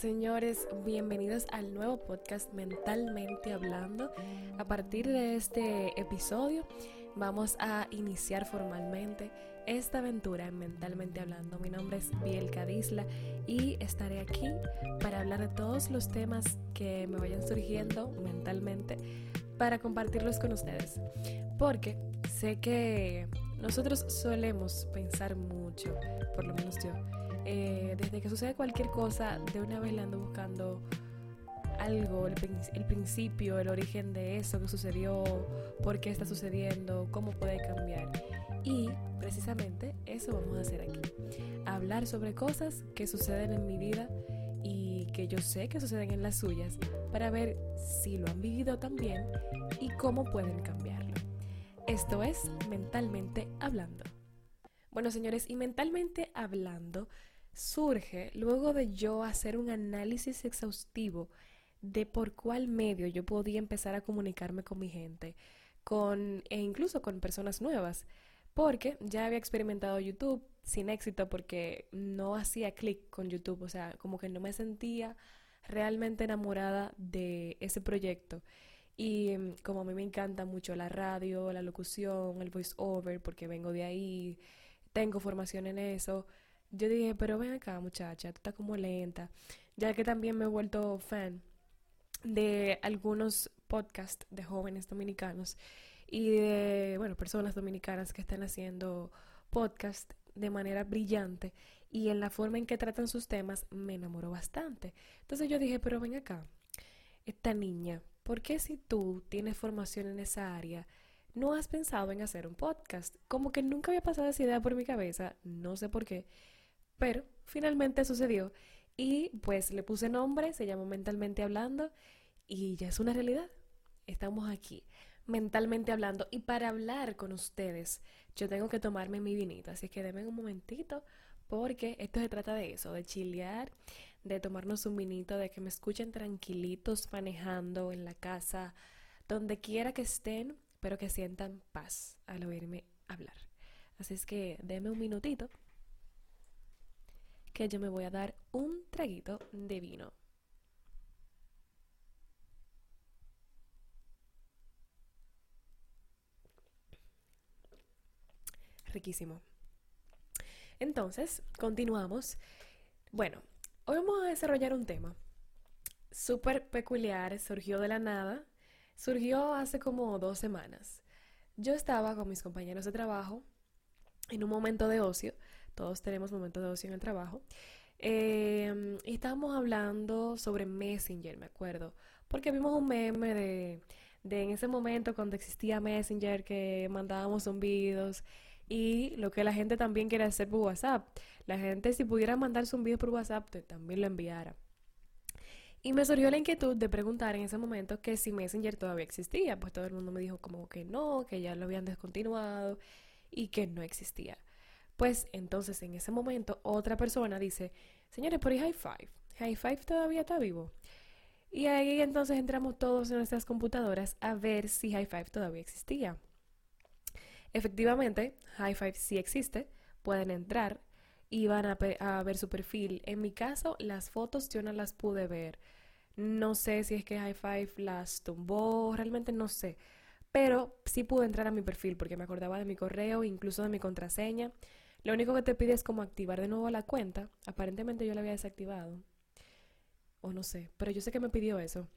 señores, bienvenidos al nuevo podcast Mentalmente Hablando. A partir de este episodio vamos a iniciar formalmente esta aventura en Mentalmente Hablando. Mi nombre es Biel Cadisla y estaré aquí para hablar de todos los temas que me vayan surgiendo mentalmente para compartirlos con ustedes. Porque sé que nosotros solemos pensar mucho, por lo menos yo, eh, desde que sucede cualquier cosa, de una vez le ando buscando algo, el, el, principio, el origen de eso que sucedió, por qué está sucediendo, cómo puede cambiar. Y precisamente eso vamos a hacer aquí. Hablar sobre cosas que suceden en mi vida y que yo sé que suceden en las suyas para ver si lo han vivido también y cómo pueden cambiarlo. Esto es mentalmente hablando. Bueno, señores, y mentalmente hablando, surge luego de yo hacer un análisis exhaustivo de por cuál medio yo podía empezar a comunicarme con mi gente, con e incluso con personas nuevas, porque ya había experimentado YouTube sin éxito porque no hacía clic con YouTube, o sea, como que no me sentía realmente enamorada de ese proyecto. Y mm, como a mí me encanta mucho la radio, la locución, el voice over, porque vengo de ahí, tengo formación en eso, yo dije, pero ven acá muchacha, tú estás como lenta, ya que también me he vuelto fan de algunos podcasts de jóvenes dominicanos y de, bueno, personas dominicanas que están haciendo podcast de manera brillante y en la forma en que tratan sus temas me enamoró bastante. Entonces yo dije, pero ven acá, esta niña, ¿por qué si tú tienes formación en esa área, no has pensado en hacer un podcast? Como que nunca había pasado esa idea por mi cabeza, no sé por qué. Pero finalmente sucedió y pues le puse nombre, se llamó Mentalmente Hablando y ya es una realidad. Estamos aquí, mentalmente hablando. Y para hablar con ustedes, yo tengo que tomarme mi vinito. Así que denme un momentito, porque esto se trata de eso, de chilear, de tomarnos un vinito, de que me escuchen tranquilitos manejando en la casa, donde quiera que estén, pero que sientan paz al oírme hablar. Así es que denme un minutito que yo me voy a dar un traguito de vino. Riquísimo. Entonces, continuamos. Bueno, hoy vamos a desarrollar un tema súper peculiar, surgió de la nada, surgió hace como dos semanas. Yo estaba con mis compañeros de trabajo en un momento de ocio todos tenemos momentos de ocio en el trabajo. Em, y estábamos hablando sobre Messenger, me acuerdo, porque vimos un meme de, de en ese momento cuando existía Messenger que mandábamos zumbidos y lo que la gente también quiere hacer por WhatsApp. La gente si pudiera mandar zumbidos por WhatsApp también lo enviara. Y me surgió la inquietud de preguntar en ese momento que si Messenger todavía existía, pues todo el mundo me dijo como que no, que ya lo habían descontinuado y que no existía. Pues entonces en ese momento otra persona dice, señores, pero ¿y High Five? High Five todavía está vivo. Y ahí entonces entramos todos en nuestras computadoras a ver si High Five todavía existía. Efectivamente, High Five sí existe, pueden entrar y van a, a, ver su perfil. En mi caso, las fotos yo no las pude ver. No sé si es que High Five las tumbó, realmente no sé. Pero sí pude entrar a mi perfil porque me acordaba de mi correo, incluso de mi contraseña. Lo único que te pide es como activar de nuevo la cuenta. Aparentemente yo la había desactivado. O no sé, pero yo sé que me pidió eso.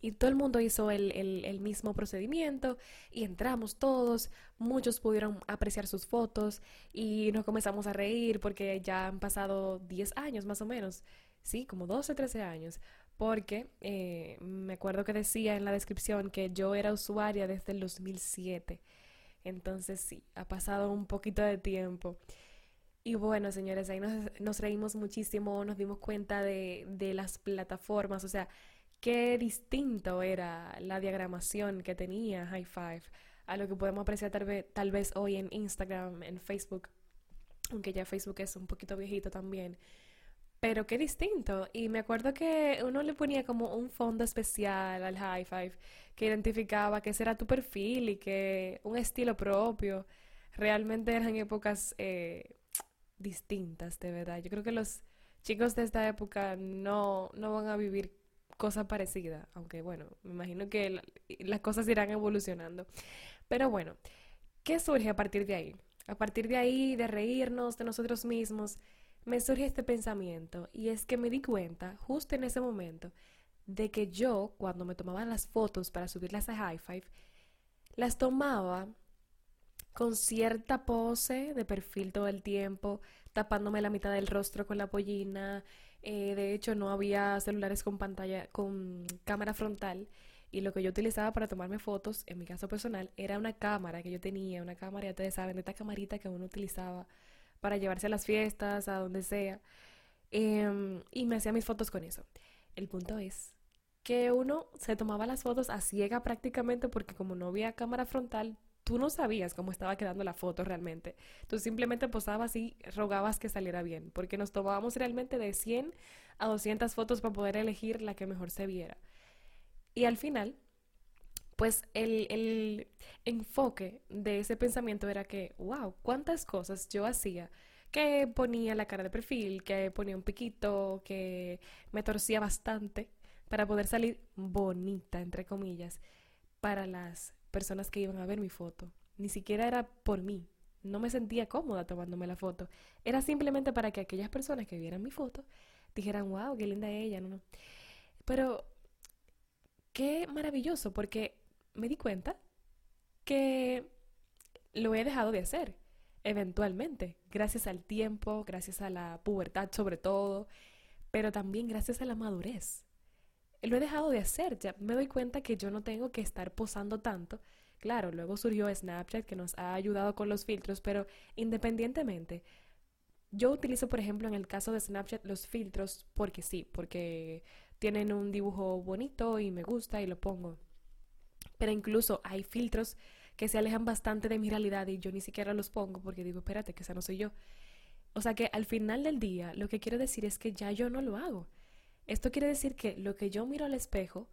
Y todo el mundo hizo el, el, mismo procedimiento y entramos todos, muchos pudieron apreciar sus fotos y nos comenzamos a reír porque ya han pasado 10 años más o menos, sí, como 12, 13 años, porque eh, me acuerdo que decía en la descripción que yo era usuaria desde el 2007. Entonces sí, ha pasado un poquito de tiempo. Y bueno, señores, ahí nos, reímos muchísimo, nos dimos cuenta de, de, las plataformas, o sea, qué distinto era la diagramación que tenía High Five a lo que podemos apreciar tal vez, tal vez hoy en Instagram, en Facebook, aunque ya Facebook es un poquito viejito también. Pero qué distinto. Y me acuerdo que uno le ponía como un fondo especial al high five que identificaba que ese era tu perfil y que un estilo propio. Realmente eran épocas eh, distintas, de verdad. Yo creo que los chicos de esta época no, no van a vivir cosas parecidas, aunque bueno, me imagino que las cosas irán evolucionando. Pero bueno, ¿qué surge a partir de ahí? A partir de ahí, de reírnos de nosotros mismos, me surge este pensamiento y es que me di cuenta justo en ese momento de que yo, cuando me tomaba las fotos para subirlas a High Five, las tomaba con cierta pose de perfil todo el tiempo, tapándome la mitad del rostro con la pollina. Eh, de hecho, no había celulares con pantalla, con cámara frontal. Y lo que yo utilizaba para tomarme fotos, en mi caso personal, era una cámara que yo tenía, una cámara, ya ustedes saben, de esta camarita que uno utilizaba para llevarse a las fiestas, a donde sea. Em, y me hacía mis fotos con eso. El punto es que uno se tomaba las fotos a ciega prácticamente porque como no había cámara frontal, tú no sabías cómo estaba quedando la foto realmente. Tú simplemente posabas y rogabas que saliera bien, porque nos tomábamos realmente de 100 a 200 fotos para poder elegir la que mejor se viera. Y al final, pues el, el enfoque de ese pensamiento era que, wow, cuántas cosas yo hacía que ponía la cara de perfil, que ponía un piquito, que me torcía bastante para poder salir bonita, entre comillas, para las personas que iban a ver mi foto. Ni siquiera era por mí. No me sentía cómoda tomándome la foto. Era simplemente para que aquellas personas que vieran mi foto dijeran, wow, qué linda ella, no, no. Pero qué maravilloso, porque me di cuenta que lo he dejado de hacer, eventualmente, gracias al tiempo, gracias a la pubertad sobre todo, pero también gracias a la madurez lo he dejado de hacer. Ya me doy cuenta que yo no tengo que estar posando tanto. Claro, luego surgió Snapchat que nos ha ayudado con los filtros, pero independientemente, yo utilizo, por ejemplo, en el caso de Snapchat los filtros porque sí, porque tienen un dibujo bonito y me gusta y lo pongo. Pero incluso hay filtros que se alejan bastante de mi realidad y yo ni siquiera los pongo porque digo, espérate, que esa no soy yo. O sea que al final del día lo que quiero decir es que ya yo no lo hago. Esto quiere decir que lo que yo miro al espejo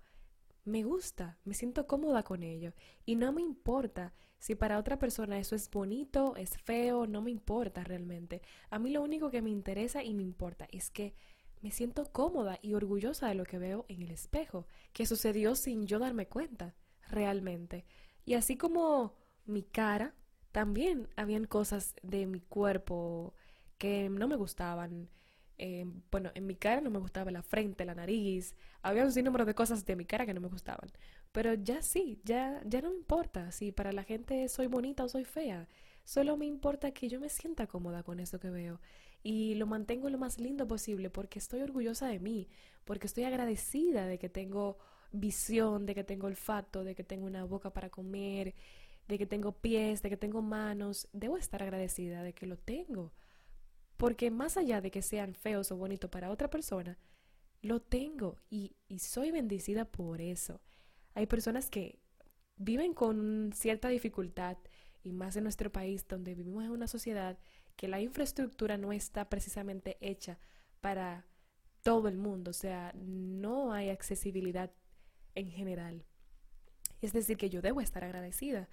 me gusta, me siento cómoda con ello y no me importa si para otra persona eso es bonito, es feo, no me importa realmente. A mí lo único que me interesa y me importa es que me siento cómoda y orgullosa de lo que veo en el espejo, que sucedió sin yo darme cuenta, realmente. Y así como mi cara, también habían cosas de mi cuerpo que no me gustaban, eh, bueno, en mi cara no me gustaba la frente, la nariz, había un sinnúmero de cosas de mi cara que no me gustaban. Pero ya sí, ya, ya no me importa si para la gente soy bonita o soy fea. Solo me importa que yo me sienta cómoda con eso que veo y lo mantengo lo más lindo posible porque estoy orgullosa de mí, porque estoy agradecida de que tengo visión, de que tengo olfato, de que tengo una boca para comer, de que tengo pies, de que tengo manos. Debo estar agradecida de que lo tengo porque más allá de que sean feos o bonitos para otra persona, lo tengo y, soy bendecida por eso. Hay personas que viven con cierta dificultad y más en nuestro país donde vivimos en una sociedad que la infraestructura no está precisamente hecha para todo el mundo, o sea, no hay accesibilidad en general. Es decir, que yo debo estar agradecida.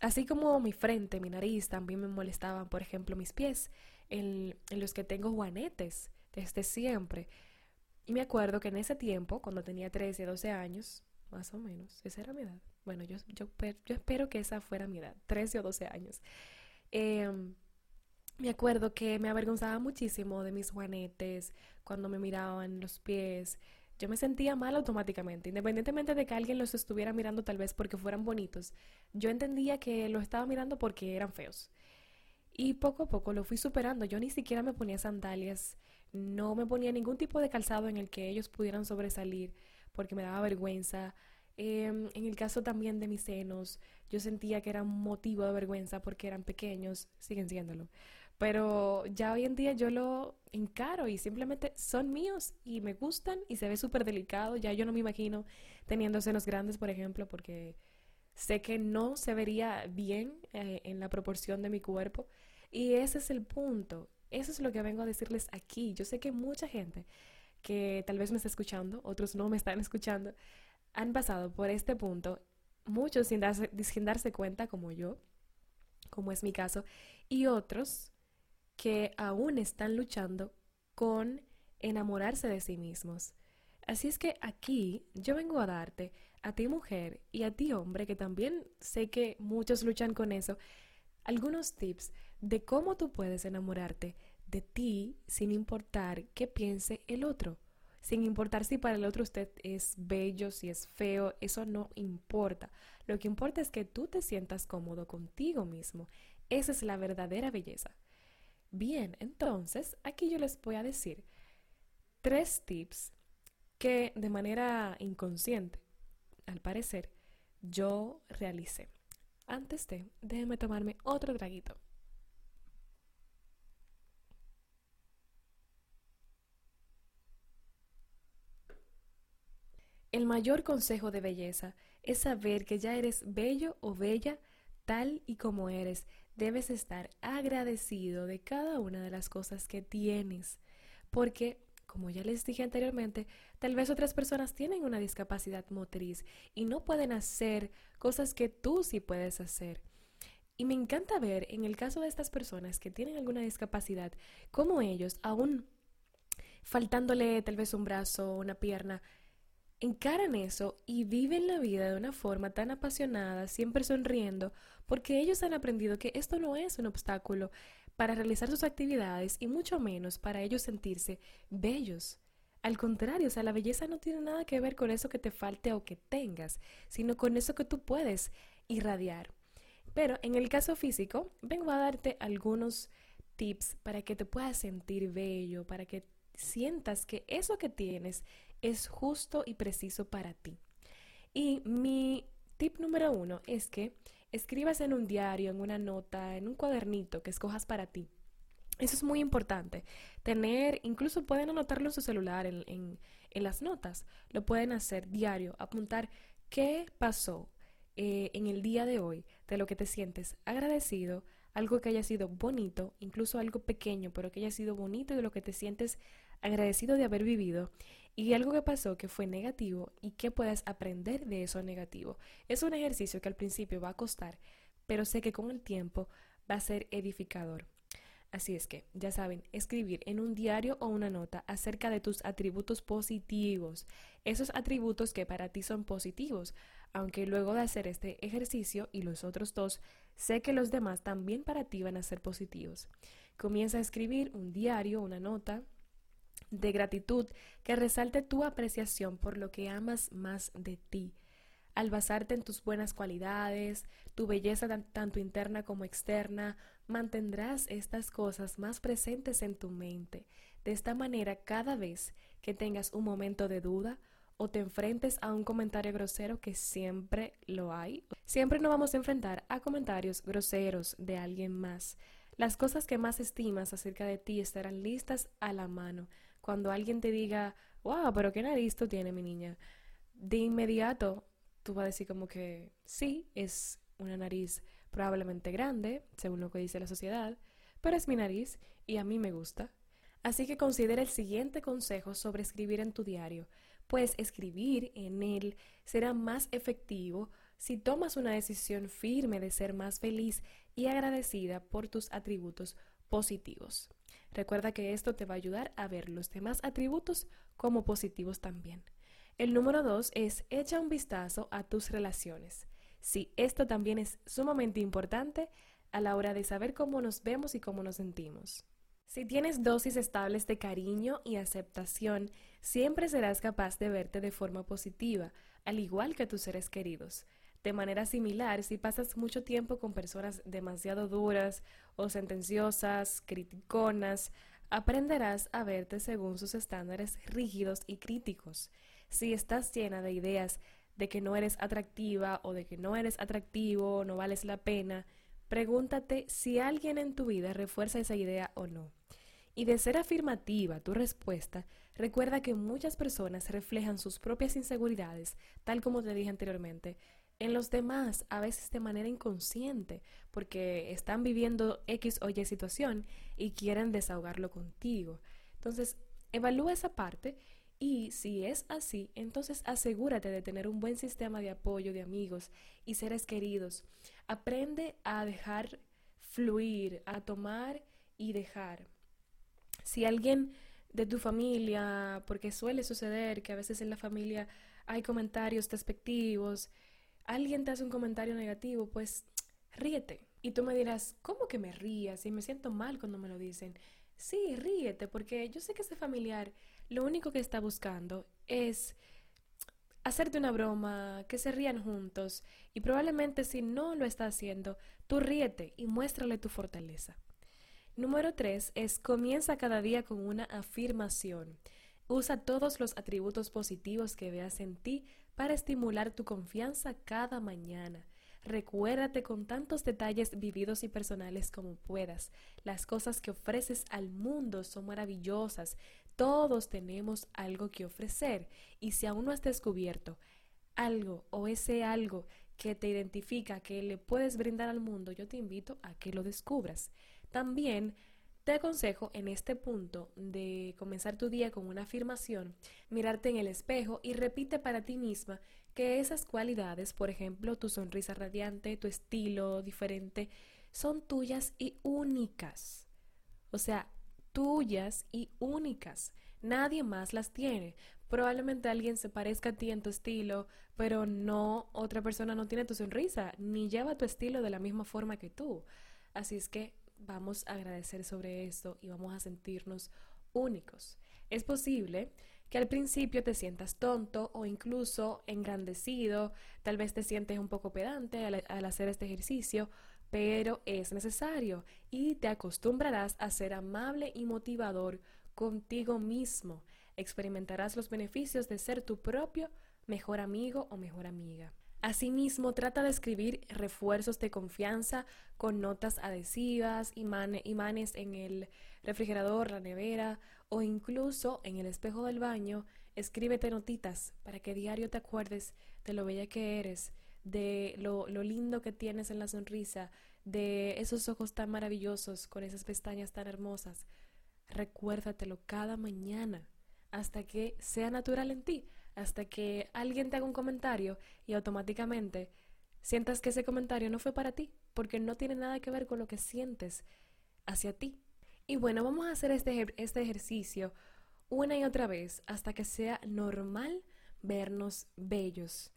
Así como mi frente, mi nariz, también me molestaban, por ejemplo, mis pies en, los que tengo juanetes desde siempre. Y me acuerdo que en ese tiempo, cuando tenía 13, 12 años, más o menos, esa era mi edad. Bueno, yo, yo, espero que esa fuera mi edad, 13 o 12 años. Em, me acuerdo que me avergonzaba muchísimo de mis juanetes cuando me miraban los pies. Yo me sentía mal automáticamente, independientemente de que alguien los estuviera mirando tal vez porque fueran bonitos. Yo entendía que los estaba mirando porque eran feos. Y poco a poco lo fui superando. Yo ni siquiera me ponía sandalias, no me ponía ningún tipo de calzado en el que ellos pudieran sobresalir porque me daba vergüenza. Em, en el caso también de mis senos, yo sentía que era un motivo de vergüenza porque eran pequeños, siguen siéndolo. Pero ya hoy en día yo lo encaro y simplemente son míos y me gustan y se ve súper delicado. Ya yo no me imagino teniendo senos grandes, por ejemplo, porque sé que no se vería bien eh, en la proporción de mi cuerpo. Y ese es el punto. Eso es lo que vengo a decirles aquí. Yo sé que mucha gente que tal vez me está escuchando, otros no me están escuchando, han pasado por este punto, muchos sin darse, sin darse cuenta como yo, como es mi caso, y otros que aún están luchando con enamorarse de sí mismos. Así es que aquí yo vengo a darte, a ti mujer y a ti hombre, que también sé que muchos luchan con eso, algunos tips de cómo tú puedes enamorarte de ti sin importar qué piense el otro. Sin importar si para el otro usted es bello, si es feo, eso no importa. Lo que importa es que tú te sientas cómodo contigo mismo. Esa es la verdadera belleza. Bien, entonces aquí yo les voy a decir tres tips que de manera inconsciente, al parecer, yo realicé. Antes de, déjenme tomarme otro traguito. El mayor consejo de belleza es saber que ya eres bello o bella tal y como eres. Debes estar agradecido de cada una de las cosas que tienes, porque como ya les dije anteriormente, tal vez otras personas tienen una discapacidad motriz y no pueden hacer cosas que tú sí puedes hacer. Y me encanta ver en el caso de estas personas que tienen alguna discapacidad, cómo ellos, aún faltándole tal vez un brazo o una pierna, encaran eso y viven la vida de una forma tan apasionada, siempre sonriendo, porque ellos han aprendido que esto no es un obstáculo, para realizar sus actividades y mucho menos para ellos sentirse bellos. Al contrario, o sea, la belleza no tiene nada que ver con eso que te falte o que tengas, sino con eso que tú puedes irradiar. Pero en el caso físico, vengo a darte algunos tips para que te puedas sentir bello, para que sientas que eso que tienes es justo y preciso para ti. Y mi tip número uno es que escribas en un diario, en una nota, en un cuadernito que escojas para ti. Eso es muy importante. Tener, incluso pueden anotarlo en su celular, en, las notas. Lo pueden hacer diario, apuntar qué pasó eh, en el día de hoy, de lo que te sientes agradecido, algo que haya sido bonito, incluso algo pequeño, pero que haya sido bonito y de lo que te sientes agradecido de haber vivido y algo que pasó que fue negativo y que puedas aprender de eso negativo. Es un ejercicio que al principio va a costar, pero sé que con el tiempo va a ser edificador. Así es que, ya saben, escribir en un diario o una nota acerca de tus atributos positivos, esos atributos que para ti son positivos, aunque luego de hacer este ejercicio y los otros dos, sé que los demás también para ti van a ser positivos. Comienza a escribir un diario, una nota, de gratitud que resalte tu apreciación por lo que amas más de ti. Al basarte en tus buenas cualidades, tu belleza tanto interna como externa, mantendrás estas cosas más presentes en tu mente. De esta manera, cada vez que tengas un momento de duda o te enfrentes a un comentario grosero, que siempre lo hay, siempre nos vamos a enfrentar a comentarios groseros de alguien más. Las cosas que más estimas acerca de ti estarán listas a la mano cuando alguien te diga, wow, pero qué nariz tú tienes, mi niña, de inmediato tú vas a decir como que sí, es una nariz probablemente grande, según lo que dice la sociedad, pero es mi nariz y a mí me gusta. Así que considera el siguiente consejo sobre escribir en tu diario, pues escribir en él será más efectivo si tomas una decisión firme de ser más feliz y agradecida por tus atributos positivos. Recuerda que esto te va a ayudar a ver los demás atributos como positivos también. El número dos es echa un vistazo a tus relaciones. Sí, esto también es sumamente importante a la hora de saber cómo nos vemos y cómo nos sentimos. Si tienes dosis estables de cariño y aceptación, siempre serás capaz de verte de forma positiva, al igual que tus seres queridos. De manera similar, si pasas mucho tiempo con personas demasiado duras sentenciosas, criticonas, aprenderás a verte según sus estándares rígidos y críticos. Si estás llena de ideas de que no eres atractiva o de que no eres atractivo, no vales la pena, pregúntate si alguien en tu vida refuerza esa idea o no. Y de ser afirmativa tu respuesta, recuerda que muchas personas reflejan sus propias inseguridades, tal como te dije anteriormente, en los demás, a veces de manera inconsciente, porque están viviendo X o Y situación y quieren desahogarlo contigo. Entonces, evalúa esa parte y si es así, entonces asegúrate de tener un buen sistema de apoyo de amigos y seres queridos. Aprende a dejar fluir, a tomar y dejar. Si alguien de tu familia, porque suele suceder que a veces en la familia hay comentarios despectivos, alguien te hace un comentario negativo, pues ríete. Y tú me dirás, ¿cómo que me rías? Y me siento mal cuando me lo dicen. Sí, ríete, porque yo sé que ese familiar lo único que está buscando es hacerte una broma, que se rían juntos, y probablemente si no lo está haciendo, tú ríete y muéstrale tu fortaleza. Número 3 es comienza cada día con una afirmación. Usa todos los atributos positivos que veas en ti para estimular tu confianza cada mañana. Recuérdate con tantos detalles vividos y personales como puedas. Las cosas que ofreces al mundo son maravillosas. Todos tenemos algo que ofrecer y si aún no has descubierto algo o ese algo que te identifica, que le puedes brindar al mundo, yo te invito a que lo descubras. También te aconsejo en este punto de comenzar tu día con una afirmación, mirarte en el espejo y repite para ti misma que esas cualidades, por ejemplo, tu sonrisa radiante, tu estilo diferente, son tuyas y únicas. O sea, tuyas y únicas. Nadie más las tiene. Probablemente alguien se parezca a ti en tu estilo, pero no, otra persona no tiene tu sonrisa, ni lleva tu estilo de la misma forma que tú. Así es que vamos a agradecer sobre esto y vamos a sentirnos únicos. Es posible que al principio te sientas tonto o incluso engrandecido, tal vez te sientes un poco pedante al, hacer este ejercicio, pero es necesario y te acostumbrarás a ser amable y motivador contigo mismo. Experimentarás los beneficios de ser tu propio mejor amigo o mejor amiga. Asimismo, trata de escribir refuerzos de confianza con notas adhesivas, imanes en el refrigerador, la nevera o incluso en el espejo del baño. Escríbete notitas para que diario te acuerdes de lo bella que eres, de lo, lo lindo que tienes en la sonrisa, de esos ojos tan maravillosos con esas pestañas tan hermosas. Recuérdatelo cada mañana hasta que sea natural en ti hasta que alguien te haga un comentario y automáticamente sientas que ese comentario no fue para ti, porque no tiene nada que ver con lo que sientes hacia ti. Y bueno, vamos a hacer este, este ejercicio una y otra vez hasta que sea normal vernos bellos.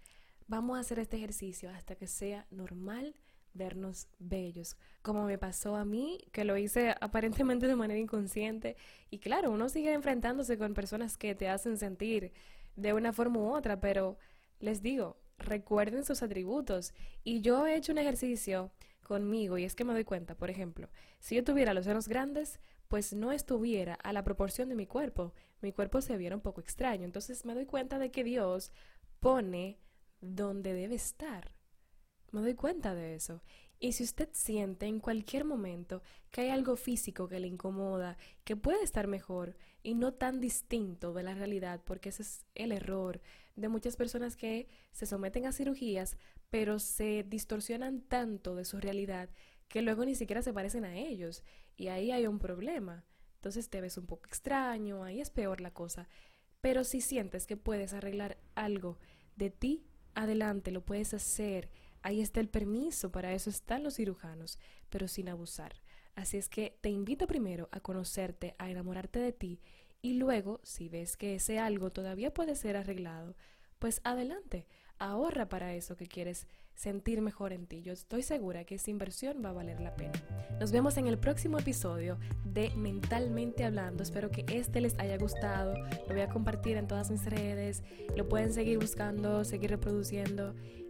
Vamos a hacer este ejercicio hasta que sea normal vernos bellos, como me pasó a mí, que lo hice aparentemente de manera inconsciente. Y claro, uno sigue enfrentándose con personas que te hacen sentir de una forma u otra, pero les digo, recuerden sus atributos. Y yo he hecho un ejercicio conmigo y es que me doy cuenta, por ejemplo, si yo tuviera los senos grandes, pues no estuviera a la proporción de mi cuerpo. Mi cuerpo se viera un poco extraño. Entonces me doy cuenta de que Dios pone donde debe estar. Me doy cuenta de eso. Y si usted siente en cualquier momento que hay algo físico que le incomoda, que puede estar mejor y no tan distinto de la realidad, porque ese es el error de muchas personas que se someten a cirugías, pero se distorsionan tanto de su realidad que luego ni siquiera se parecen a ellos. Y ahí hay un problema. Entonces te ves un poco extraño, ahí es peor la cosa. Pero si sientes que puedes arreglar algo de ti, adelante, lo puedes hacer Ahí está el permiso, para eso están los cirujanos, pero sin abusar. Así es que te invito primero a conocerte, a enamorarte de ti y luego, si ves que ese algo todavía puede ser arreglado, pues adelante, ahorra para eso que quieres sentir mejor en ti. Yo estoy segura que esa inversión va a valer la pena. Nos vemos en el próximo episodio de Mentalmente Hablando. Espero que este les haya gustado. Lo voy a compartir en todas mis redes. Lo pueden seguir buscando, seguir reproduciendo